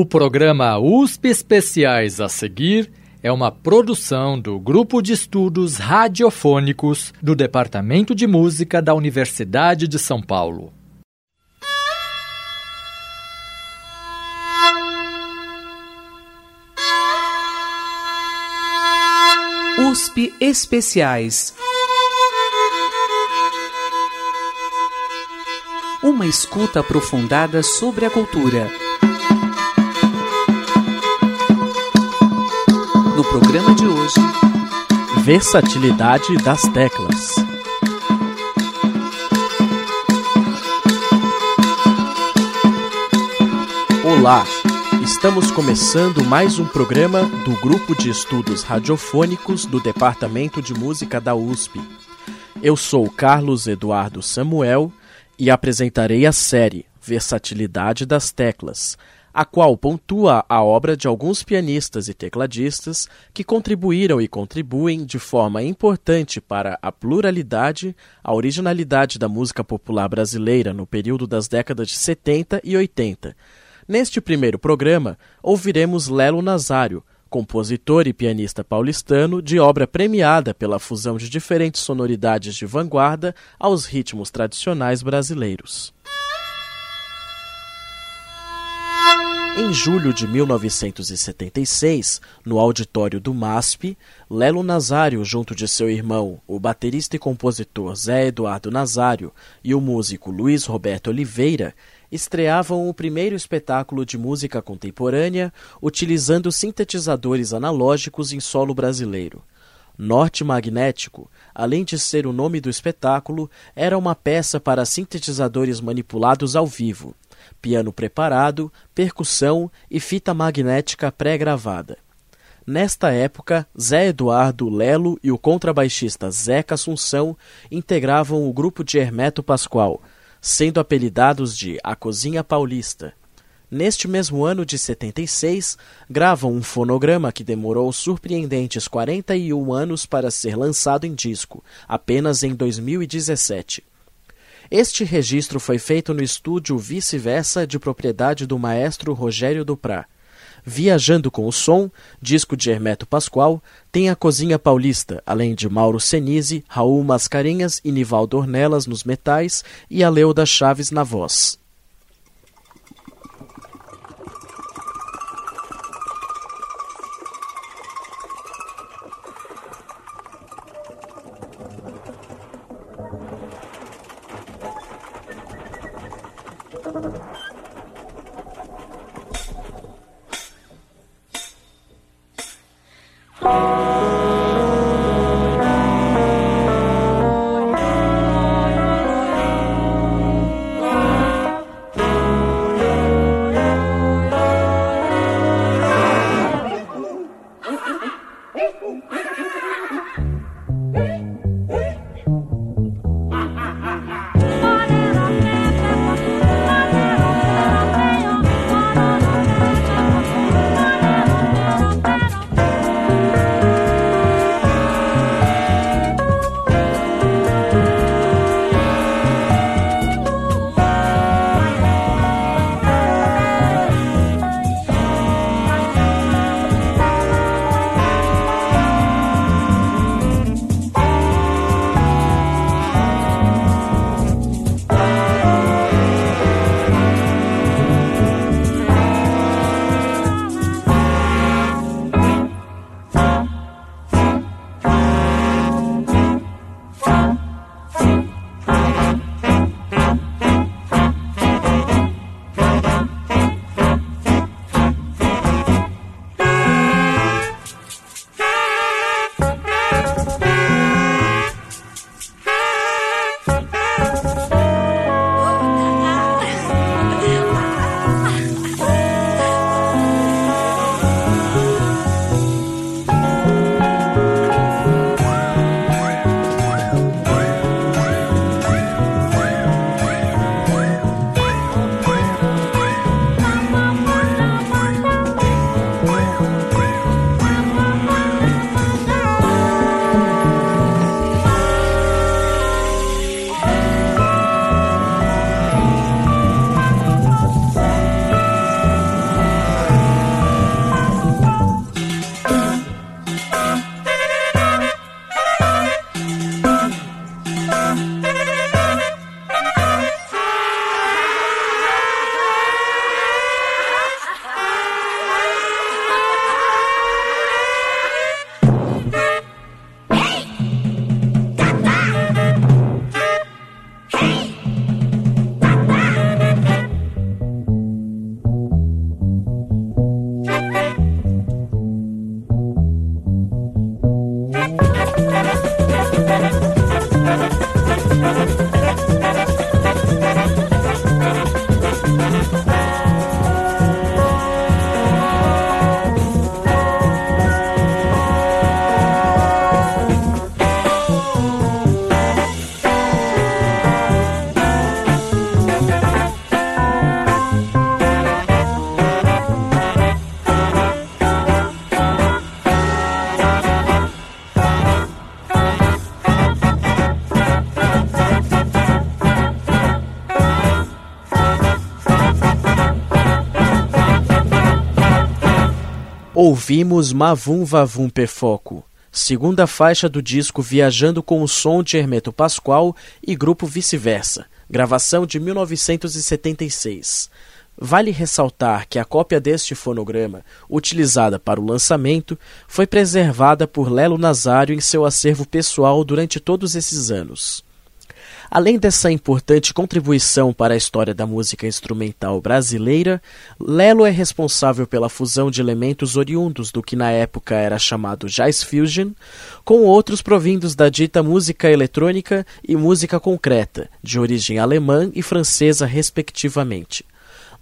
O programa USP Especiais a seguir é uma produção do Grupo de Estudos Radiofônicos do Departamento de Música da Universidade de São Paulo. USP Especiais. Uma escuta aprofundada sobre a cultura. Programa de hoje, Versatilidade das teclas. Olá, estamos começando mais um programa do Grupo de Estudos Radiofônicos do Departamento de Música da USP. Eu sou Carlos Eduardo Samuel e apresentarei a série Versatilidade das Teclas a qual pontua a obra de alguns pianistas e tecladistas que contribuíram e contribuem de forma importante para a pluralidade, a originalidade da música popular brasileira no período das décadas de 70 e 80. Neste primeiro programa, ouviremos Lelo Nazário, compositor e pianista paulistano de obra premiada pela fusão de diferentes sonoridades de vanguarda aos ritmos tradicionais brasileiros. Em julho de 1976, no auditório do MASP, Lelo Nazário, junto de seu irmão, o baterista e compositor Zé Eduardo Nazário, e o músico Luiz Roberto Oliveira, estreavam o primeiro espetáculo de música contemporânea utilizando sintetizadores analógicos em solo brasileiro. Norte Magnético, além de ser o nome do espetáculo, era uma peça para sintetizadores manipulados ao vivo piano preparado, percussão e fita magnética pré-gravada. Nesta época, Zé Eduardo Lelo e o contrabaixista Zeca Assunção integravam o grupo de Hermeto Pascoal, sendo apelidados de A Cozinha Paulista. Neste mesmo ano de 76, gravam um fonograma que demorou surpreendentes 41 anos para ser lançado em disco, apenas em 2017. Este registro foi feito no estúdio Vice-Versa, de propriedade do maestro Rogério Duprá. Viajando com o Som, disco de Hermeto Pascoal, tem a Cozinha Paulista, além de Mauro Senise, Raul Mascarenhas e Nivaldo Ornelas nos metais e a Leuda Chaves na voz. Ouvimos Mavum Vavum Pefoco, segunda faixa do disco Viajando com o Som de Hermeto Pascoal e Grupo Vice-Versa, gravação de 1976. Vale ressaltar que a cópia deste fonograma, utilizada para o lançamento, foi preservada por Lelo Nazário em seu acervo pessoal durante todos esses anos. Além dessa importante contribuição para a história da música instrumental brasileira, Lelo é responsável pela fusão de elementos oriundos do que na época era chamado jazz fusion, com outros provindos da dita música eletrônica e música concreta, de origem alemã e francesa, respectivamente.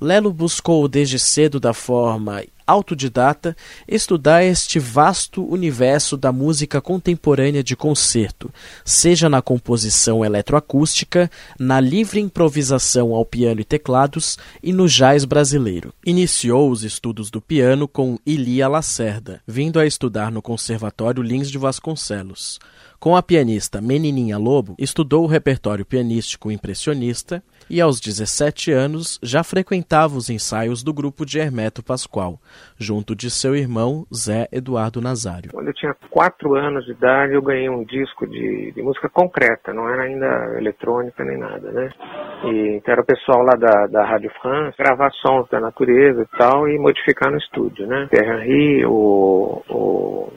Lelo buscou desde cedo da forma autodidata estudar este vasto universo da música contemporânea de concerto, seja na composição eletroacústica, na livre improvisação ao piano e teclados e no jazz brasileiro. Iniciou os estudos do piano com Ilia Lacerda, vindo a estudar no Conservatório Lins de Vasconcelos. Com a pianista Menininha Lobo, estudou o repertório pianístico impressionista e, aos 17 anos, já frequentava os ensaios do grupo de Hermeto Pascoal, junto de seu irmão Zé Eduardo Nazário. Quando eu tinha 4 anos de idade, eu ganhei um disco de, de música concreta, não era ainda eletrônica nem nada, né? E, então era o pessoal lá da, da Rádio France gravar sons da natureza e tal e modificar no estúdio, né? Pierre Henry, o, o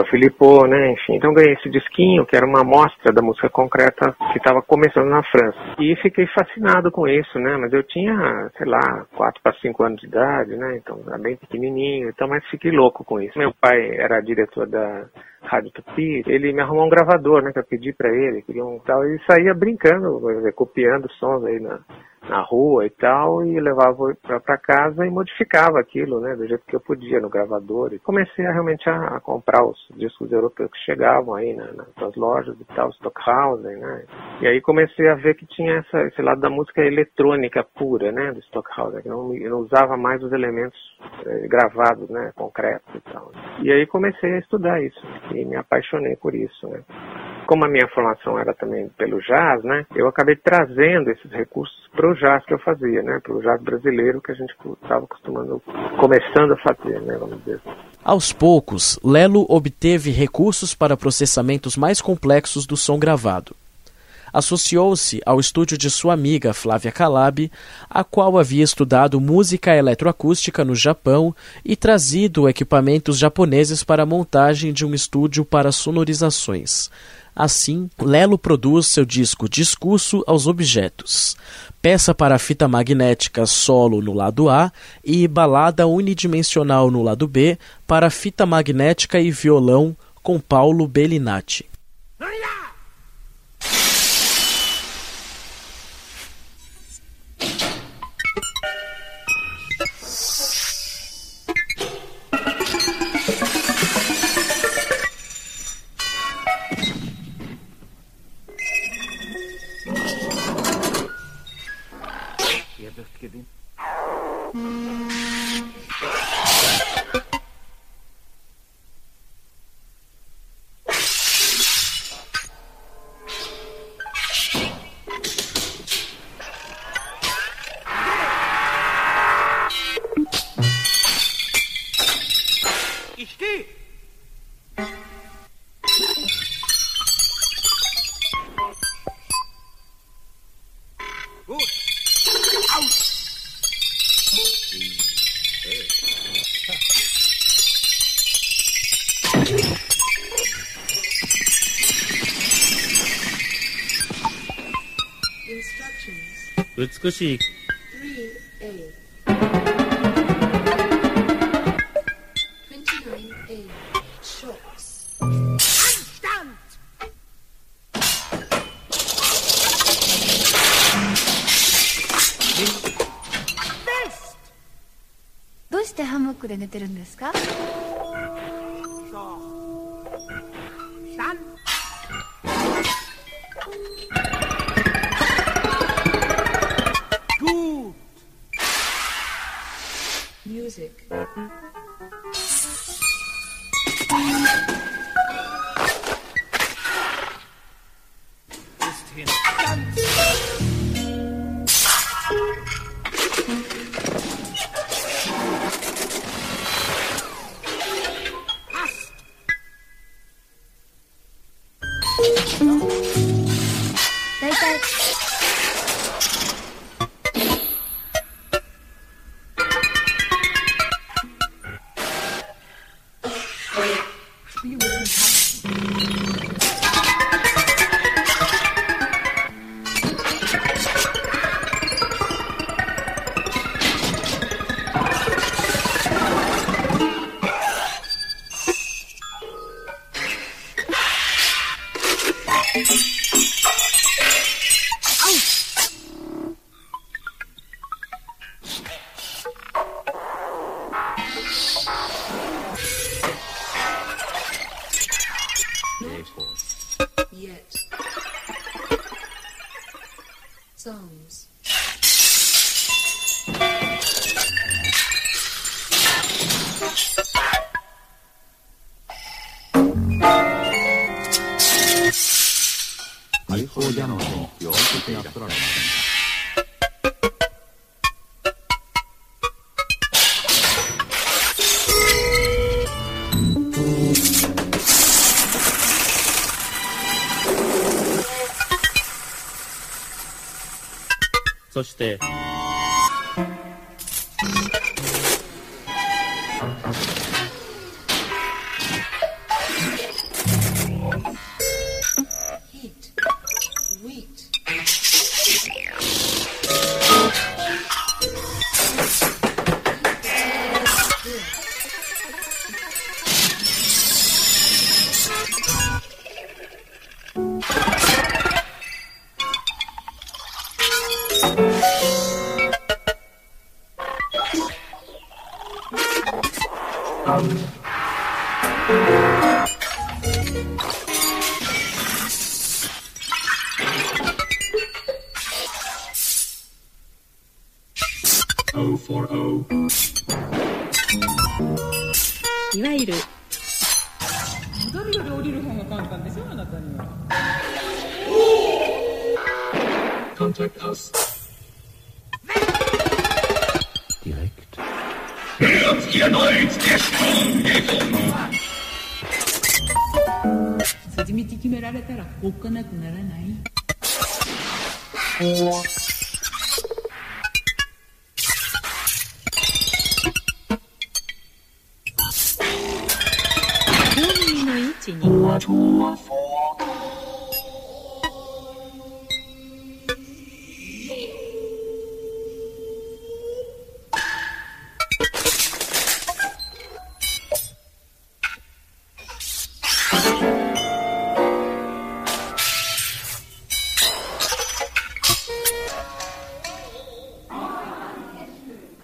o Filippo, né? Enfim, então ganhei esse disquinho, que era uma amostra da música concreta que estava começando na França. E fiquei fascinado com isso, né? Mas eu tinha, sei lá, 4 para 5 anos de idade, né? Então era bem pequenininho, então, mas fiquei louco com isso. Meu pai era diretor da Rádio Tupi, ele me arrumou um gravador, né? Que eu pedi para ele, queria um tal, e saía brincando, copiando sons aí na na rua e tal, e levava para casa e modificava aquilo, né, do jeito que eu podia no gravador. E comecei a, realmente a, a comprar os discos europeus que chegavam aí né, nas lojas e tal, Stockhausen, né. E aí comecei a ver que tinha essa, esse lado da música eletrônica pura, né, do Stockhausen, que não, não usava mais os elementos eh, gravados, né, concretos e tal. E aí comecei a estudar isso e me apaixonei por isso, né como a minha formação era também pelo jazz, né, eu acabei trazendo esses recursos para o jazz que eu fazia, né, para o jazz brasileiro que a gente estava acostumando, começando a fazer, né, vamos dizer. Aos poucos, Lelo obteve recursos para processamentos mais complexos do som gravado. Associou-se ao estúdio de sua amiga Flávia Calab, a qual havia estudado música eletroacústica no Japão e trazido equipamentos japoneses para a montagem de um estúdio para sonorizações. Assim, Lelo produz seu disco Discurso aos Objetos, peça para fita magnética solo no lado A e balada unidimensional no lado B para fita magnética e violão com Paulo Bellinati. 美しい Mm-hmm. そして、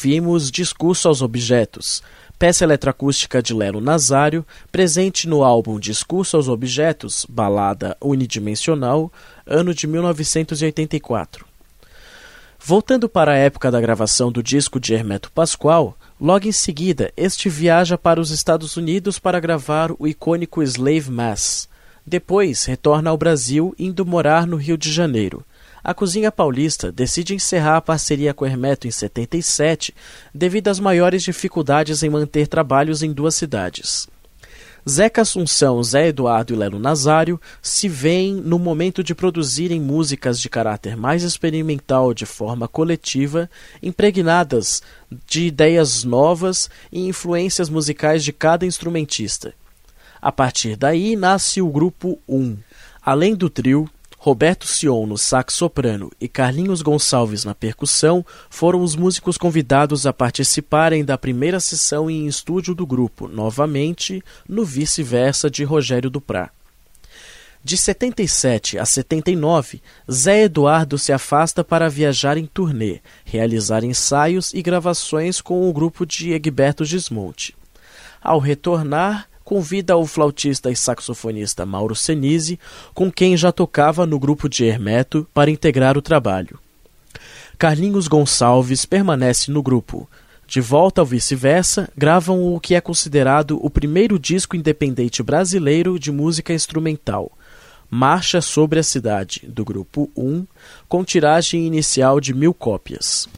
Ouvimos Discurso aos Objetos, peça eletroacústica de Lelo Nazário, presente no álbum Discurso aos Objetos, balada unidimensional, ano de 1984. Voltando para a época da gravação do disco de Hermeto Pascoal, logo em seguida este viaja para os Estados Unidos para gravar o icônico Slave Mass. Depois retorna ao Brasil, indo morar no Rio de Janeiro. A Cozinha Paulista decide encerrar a parceria com Hermeto em 77 devido às maiores dificuldades em manter trabalhos em duas cidades. Zeca Assunção, Zé Eduardo e Lelo Nazário se veem no momento de produzirem músicas de caráter mais experimental de forma coletiva, impregnadas de ideias novas e influências musicais de cada instrumentista. A partir daí nasce o grupo 1. Além do trio, Roberto Sion no sax soprano e Carlinhos Gonçalves na percussão foram os músicos convidados a participarem da primeira sessão em estúdio do grupo, novamente no vice-versa de Rogério Duprá. De 77 a 79, Zé Eduardo se afasta para viajar em turnê, realizar ensaios e gravações com o grupo de Egberto Gismonte. Ao retornar, convida o flautista e saxofonista Mauro Senise, com quem já tocava no grupo de Hermeto, para integrar o trabalho. Carlinhos Gonçalves permanece no grupo. De volta ao vice-versa, gravam o que é considerado o primeiro disco independente brasileiro de música instrumental, Marcha sobre a Cidade, do grupo 1, com tiragem inicial de mil cópias.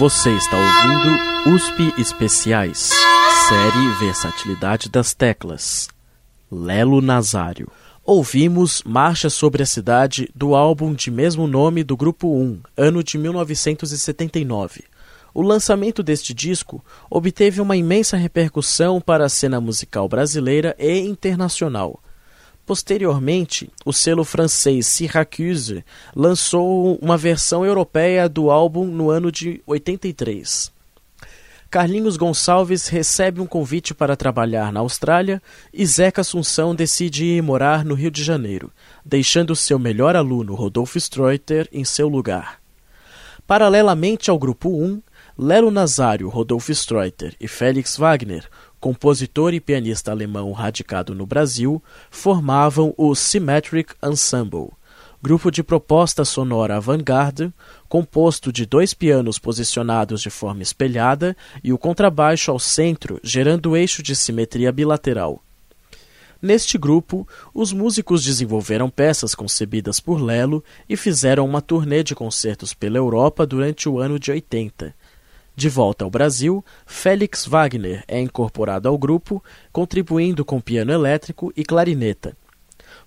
Você está ouvindo USP Especiais, série Versatilidade das Teclas. Lelo Nazário. Ouvimos Marcha sobre a Cidade do álbum de mesmo nome do Grupo 1, ano de 1979. O lançamento deste disco obteve uma imensa repercussão para a cena musical brasileira e internacional Posteriormente, o selo francês Syracuse lançou uma versão europeia do álbum no ano de 83. Carlinhos Gonçalves recebe um convite para trabalhar na Austrália e Zeca Assunção decide ir morar no Rio de Janeiro, deixando seu melhor aluno Rodolfo Streuter em seu lugar. Paralelamente ao grupo 1, Lelo Nazário, Rodolfo Streuter e Felix Wagner compositor e pianista alemão radicado no Brasil, formavam o Symmetric Ensemble, grupo de proposta sonora avant-garde, composto de dois pianos posicionados de forma espelhada e o contrabaixo ao centro, gerando eixo de simetria bilateral. Neste grupo, os músicos desenvolveram peças concebidas por Lelo e fizeram uma turnê de concertos pela Europa durante o ano de 80 de volta ao Brasil, Félix Wagner é incorporado ao grupo, contribuindo com piano elétrico e clarineta.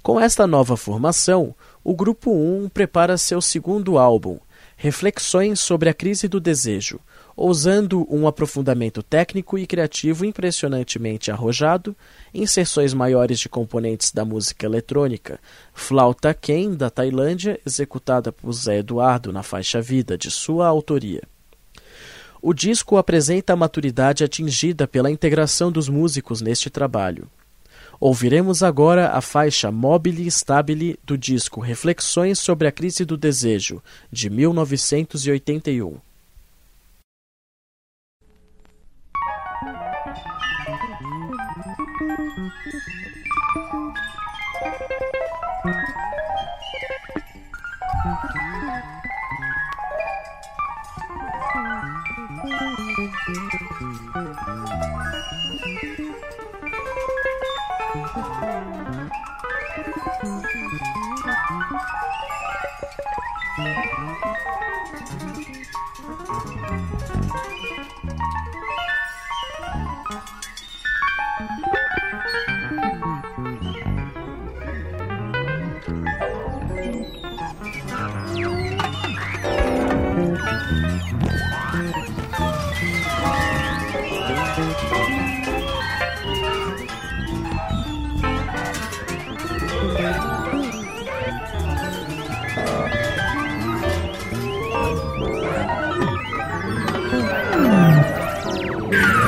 Com esta nova formação, o Grupo 1 prepara seu segundo álbum, Reflexões sobre a Crise do Desejo, ousando um aprofundamento técnico e criativo impressionantemente arrojado, inserções maiores de componentes da música eletrônica, flauta Ken da Tailândia, executada por Zé Eduardo na faixa Vida, de sua autoria. O disco apresenta a maturidade atingida pela integração dos músicos neste trabalho. Ouviremos agora a faixa Mobile Stabile do disco Reflexões sobre a Crise do Desejo, de 1981.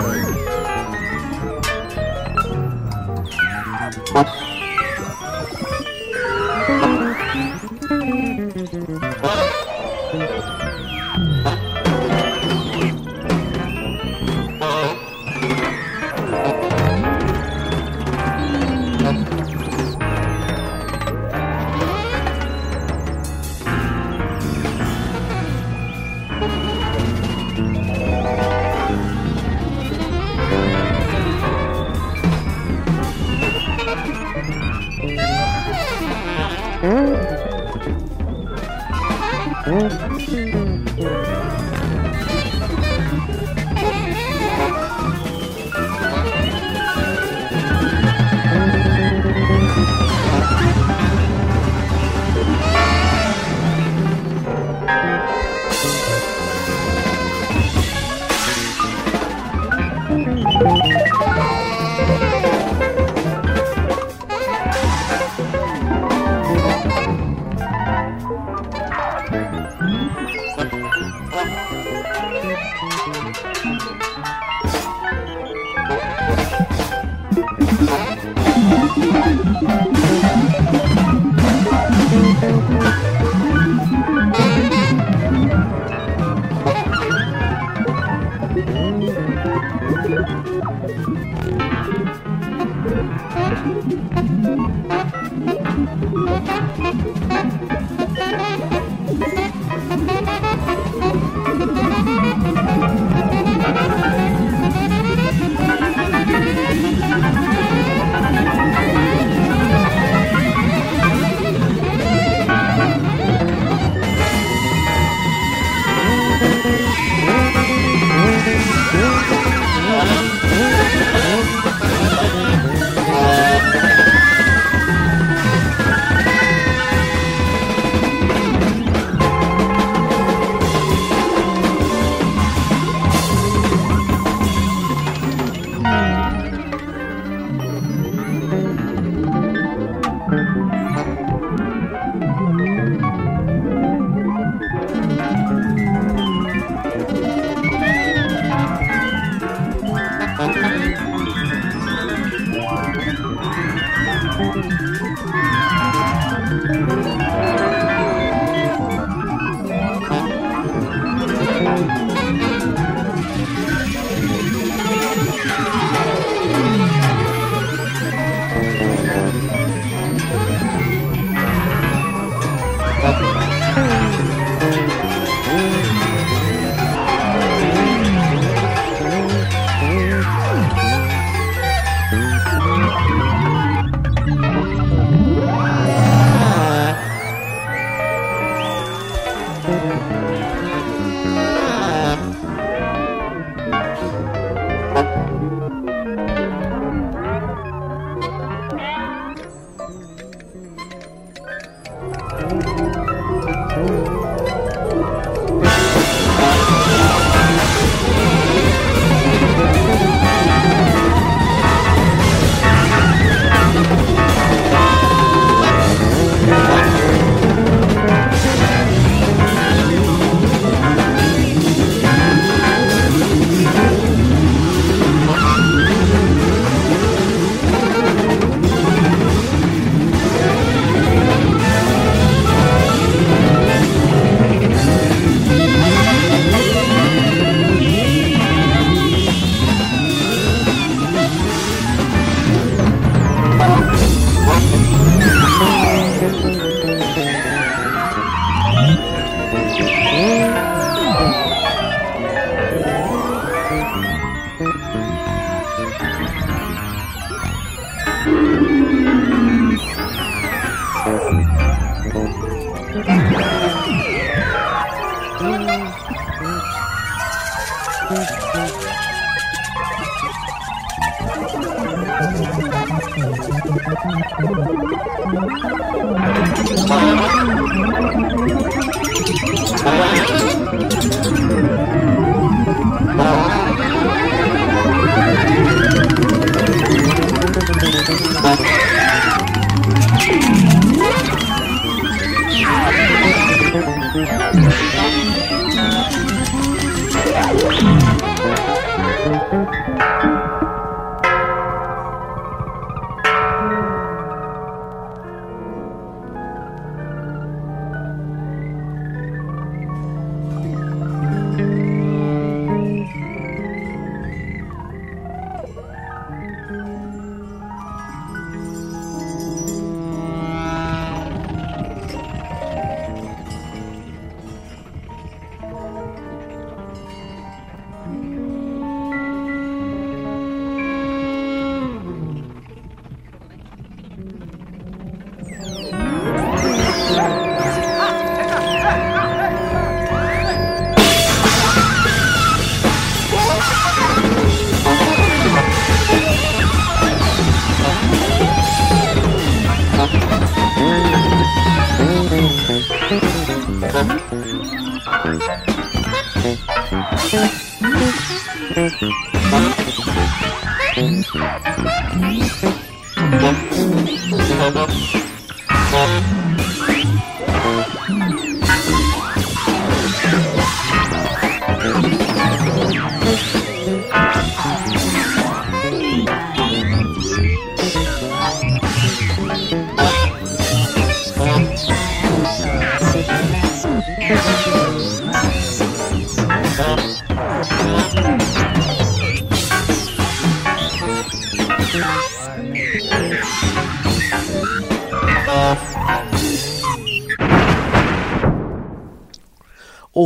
Thank you.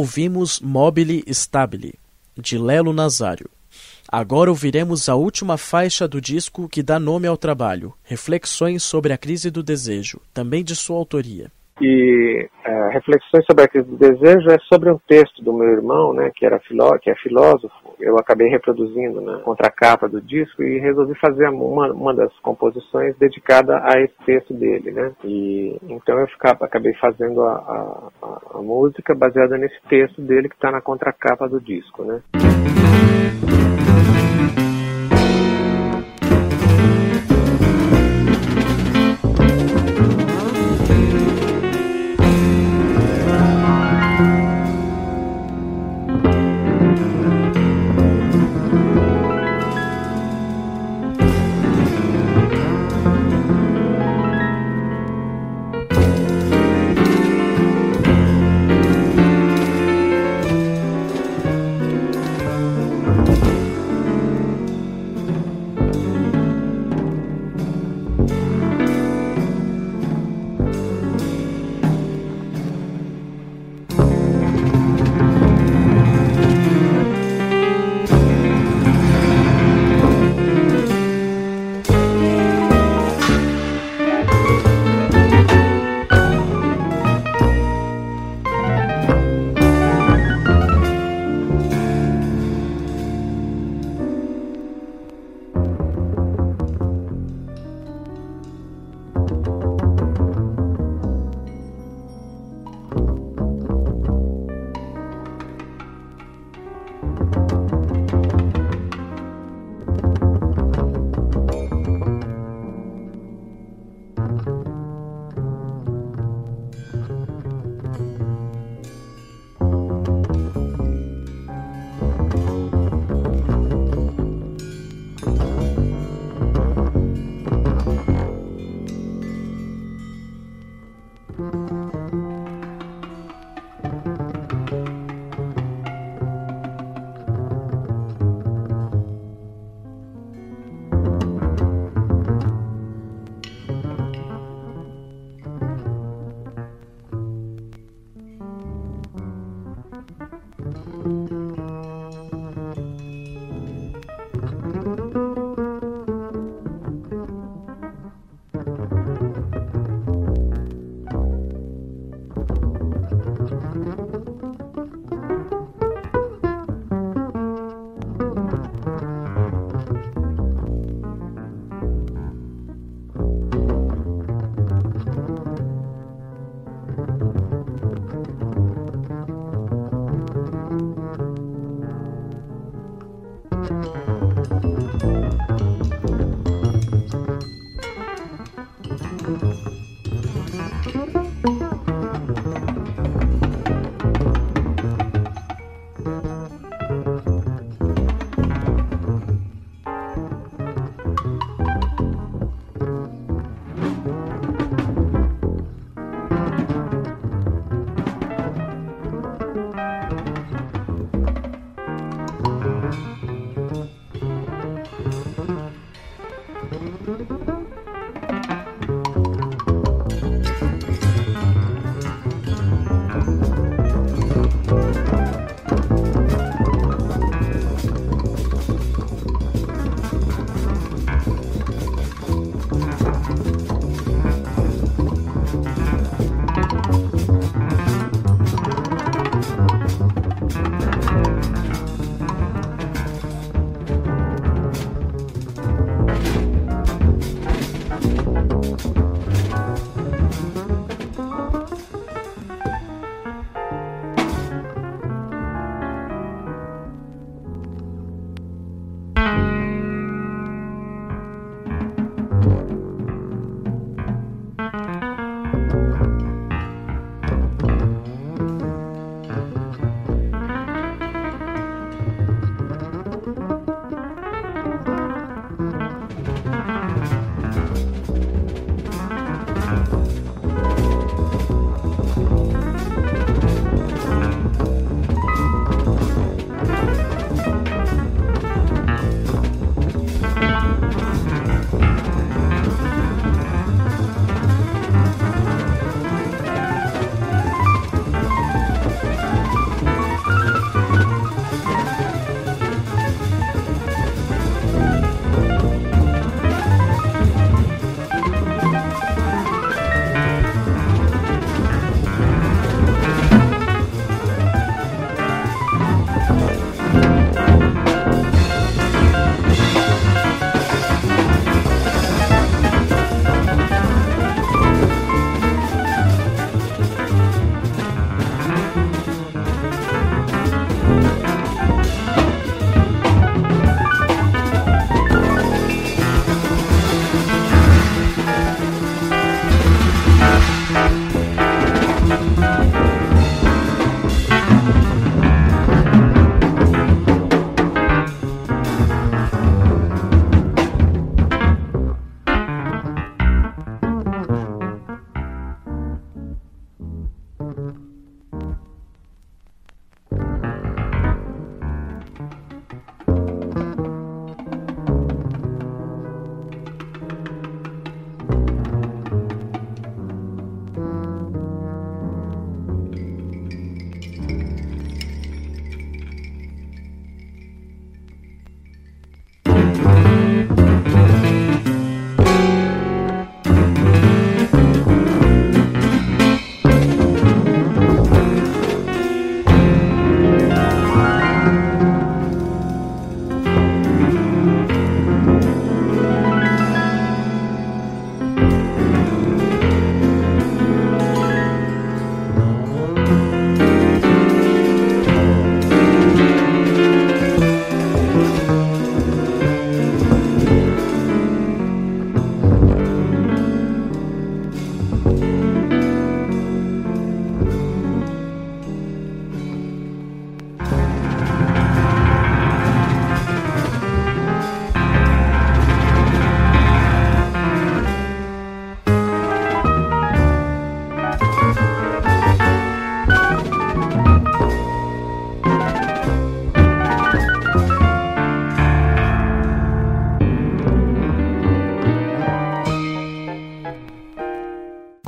Ouvimos Mobile Stabile, de Lelo Nazário. Agora ouviremos a última faixa do disco que dá nome ao trabalho, Reflexões sobre a Crise do Desejo, também de sua autoria. E uh, Reflexões sobre a Crise do Desejo é sobre um texto do meu irmão, né, que, era filó que é filósofo. Eu acabei reproduzindo na contracapa do disco e resolvi fazer uma, uma das composições dedicada a esse texto dele, né. E então eu ficava, acabei fazendo a, a, a música baseada nesse texto dele que está na contracapa do disco, né.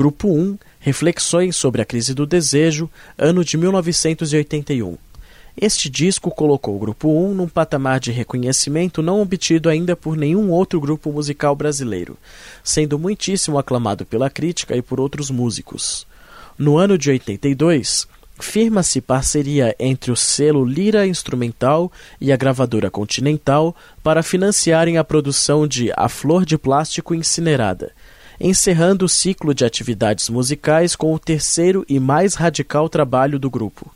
Grupo 1 Reflexões sobre a Crise do Desejo, ano de 1981. Este disco colocou o Grupo 1 num patamar de reconhecimento não obtido ainda por nenhum outro grupo musical brasileiro, sendo muitíssimo aclamado pela crítica e por outros músicos. No ano de 82, firma-se parceria entre o selo Lira Instrumental e a gravadora Continental para financiarem a produção de A Flor de Plástico Incinerada, encerrando o ciclo de atividades musicais com o terceiro e mais radical trabalho do grupo.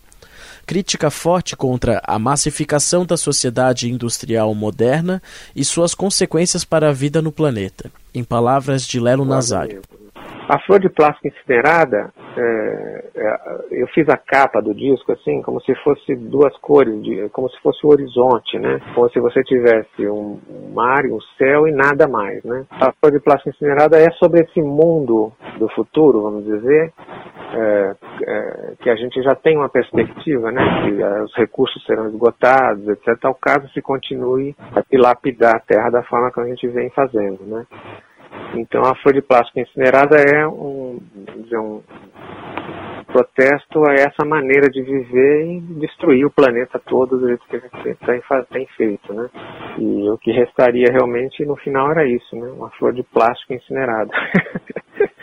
crítica forte contra a massificação da sociedade industrial moderna e suas consequências para a vida no planeta. Em palavras de Lelo Nazário. A flor de plástico incinerada, é, é, eu fiz a capa do disco assim, como se fosse duas cores, de, como se fosse o horizonte, né? Como se você tivesse um, mar um céu e nada mais, né? A flor de plástico incinerada é sobre esse mundo do futuro, vamos dizer, é, é, que a gente já tem uma perspectiva, né? Que é, os recursos serão esgotados, etc. Tal caso se continue a dilapidar a terra da forma que a gente vem fazendo, né? Então a folha de plástico incinerada é um, dizer, um protesto a essa maneira de viver e destruir o planeta todo do jeito que gente tem, tem feito, né? E o que restaria realmente no final era isso, né? Uma flor de plástico incinerada.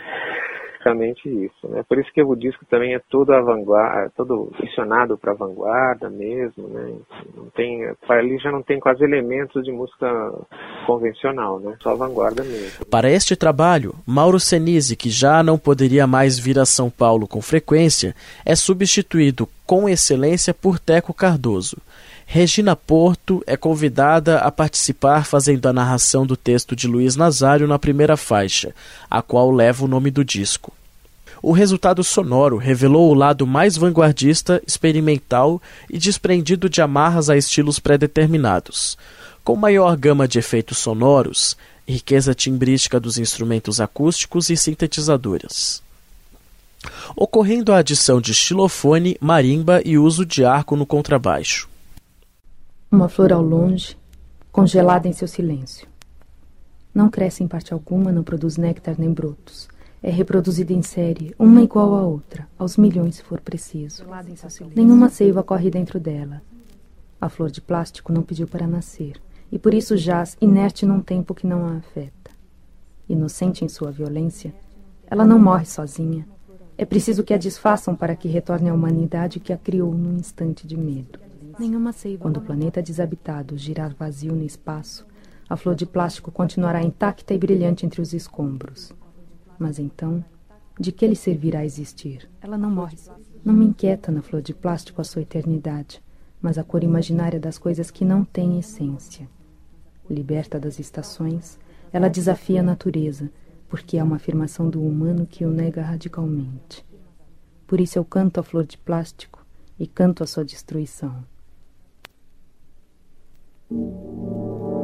basicamente isso. Né? Por isso que o disco também é todo vanguarda, todo direcionado para vanguarda mesmo, né? Não tem, ali já não tem quase elementos de música convencional, né? Só vanguarda mesmo. Para este trabalho, Mauro Senise, que já não poderia mais vir a São Paulo com frequência, é substituído com excelência por Teco Cardoso. Regina Porto é convidada a participar fazendo a narração do texto de Luiz Nazário na primeira faixa, a qual leva o nome do disco. O resultado sonoro revelou o lado mais vanguardista, experimental e desprendido de amarras a estilos pré-determinados. Com maior gama de efeitos sonoros, riqueza timbrística dos instrumentos acústicos e sintetizadoras ocorrendo a adição de xilofone, marimba e uso de arco no contrabaixo. Uma flor ao longe, congelada em seu silêncio. Não cresce em parte alguma, não produz néctar nem brotos. É reproduzida em série, uma igual à outra, aos milhões se for preciso. Nenhuma seiva corre dentro dela. A flor de plástico não pediu para nascer, e por isso jaz inerte num tempo que não a afeta. Inocente em sua violência, ela não morre sozinha. É preciso que a desfaçam para que retorne à humanidade que a criou num instante de medo. Quando o planeta desabitado girar vazio no espaço, a flor de plástico continuará intacta e brilhante entre os escombros. Mas então, de que lhe servirá existir? Ela não morre. Não me inquieta na flor de plástico a sua eternidade, mas a cor imaginária das coisas que não têm essência. Liberta das estações, ela desafia a natureza, porque é uma afirmação do humano que o nega radicalmente. Por isso eu canto a flor de plástico e canto a sua destruição. thank you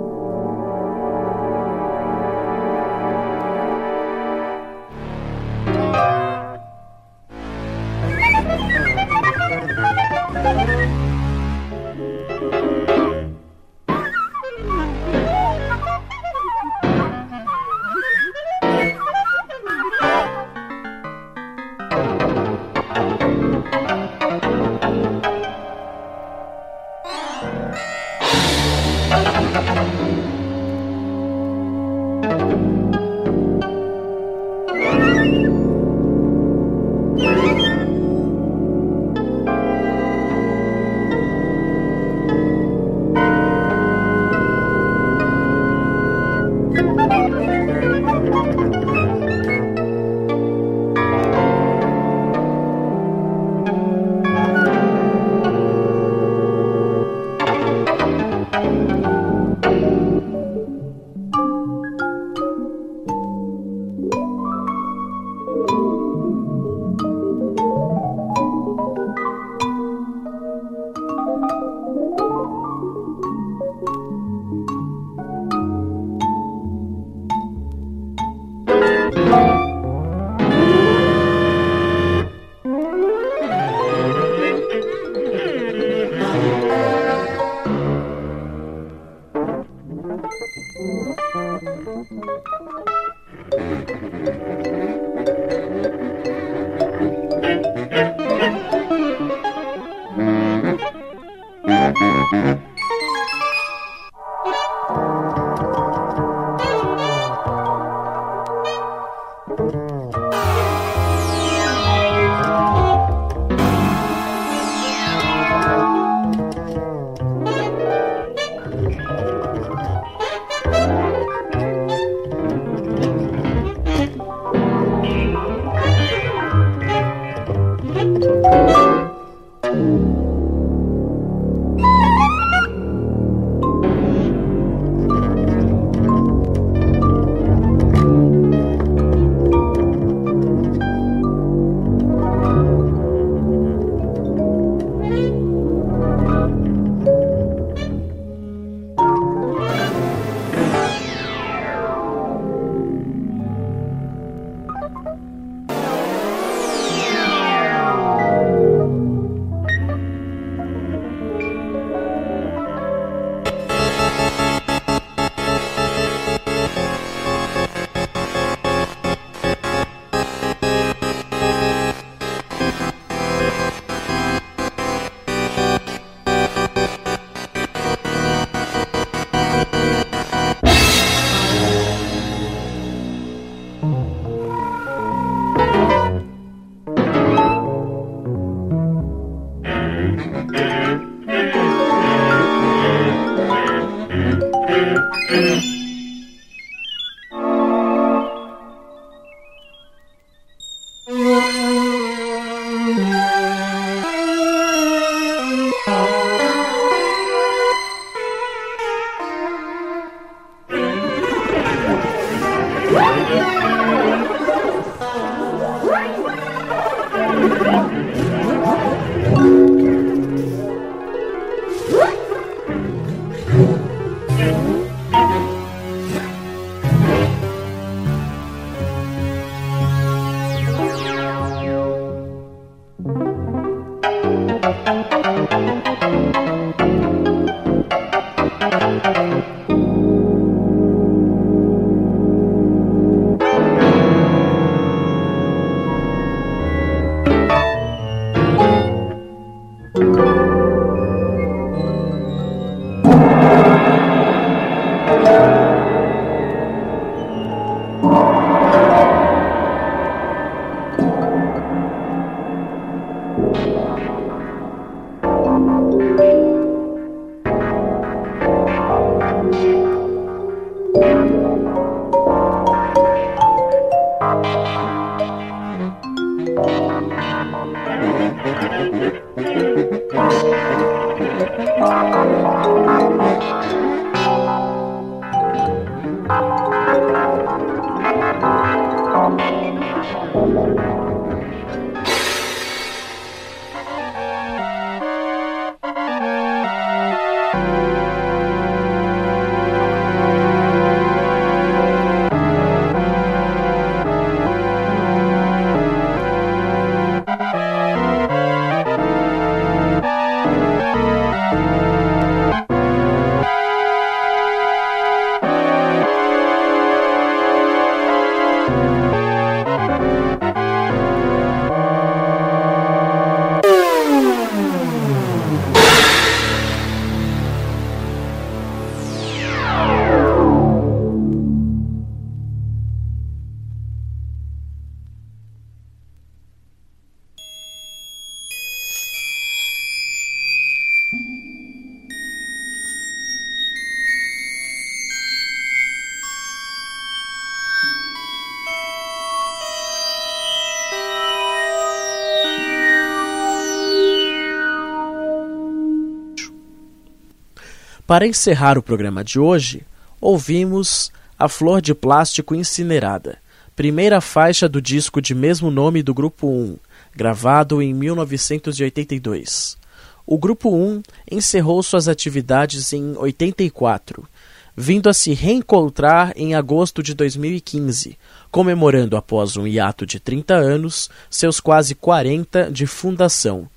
Para encerrar o programa de hoje, ouvimos A Flor de Plástico Incinerada, primeira faixa do disco de mesmo nome do Grupo 1, gravado em 1982. O Grupo 1 encerrou suas atividades em 84, vindo a se reencontrar em agosto de 2015, comemorando após um hiato de 30 anos seus quase 40 de fundação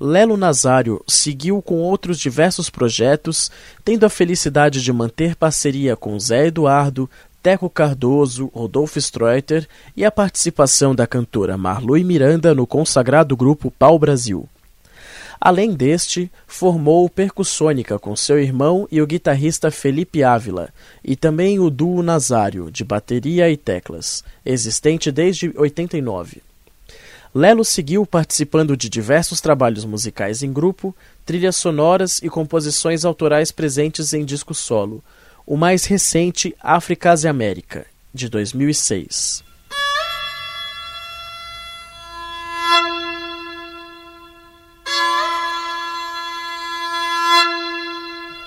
Lelo Nazário seguiu com outros diversos projetos, tendo a felicidade de manter parceria com Zé Eduardo, Teco Cardoso, Rodolfo Streuter e a participação da cantora Marlui Miranda no consagrado grupo Pau Brasil. Além deste, formou Percussônica com seu irmão e o guitarrista Felipe Ávila, e também o duo Nazário, de bateria e teclas, existente desde 89. Lelo seguiu participando de diversos trabalhos musicais em grupo, trilhas sonoras e composições autorais presentes em disco solo, o mais recente Áfricas e América, de 2006.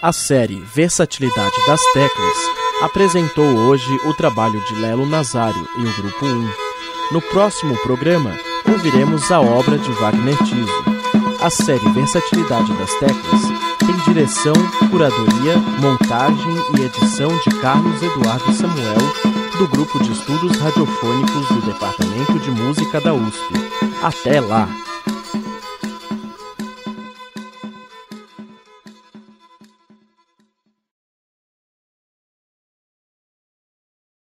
A série Versatilidade das Teclas apresentou hoje o trabalho de Lelo Nazário e o Grupo 1. No próximo programa, ouviremos a obra de Wagner Tiso. A série Versatilidade das Teclas tem direção, curadoria, montagem e edição de Carlos Eduardo Samuel, do Grupo de Estudos Radiofônicos do Departamento de Música da USP. Até lá!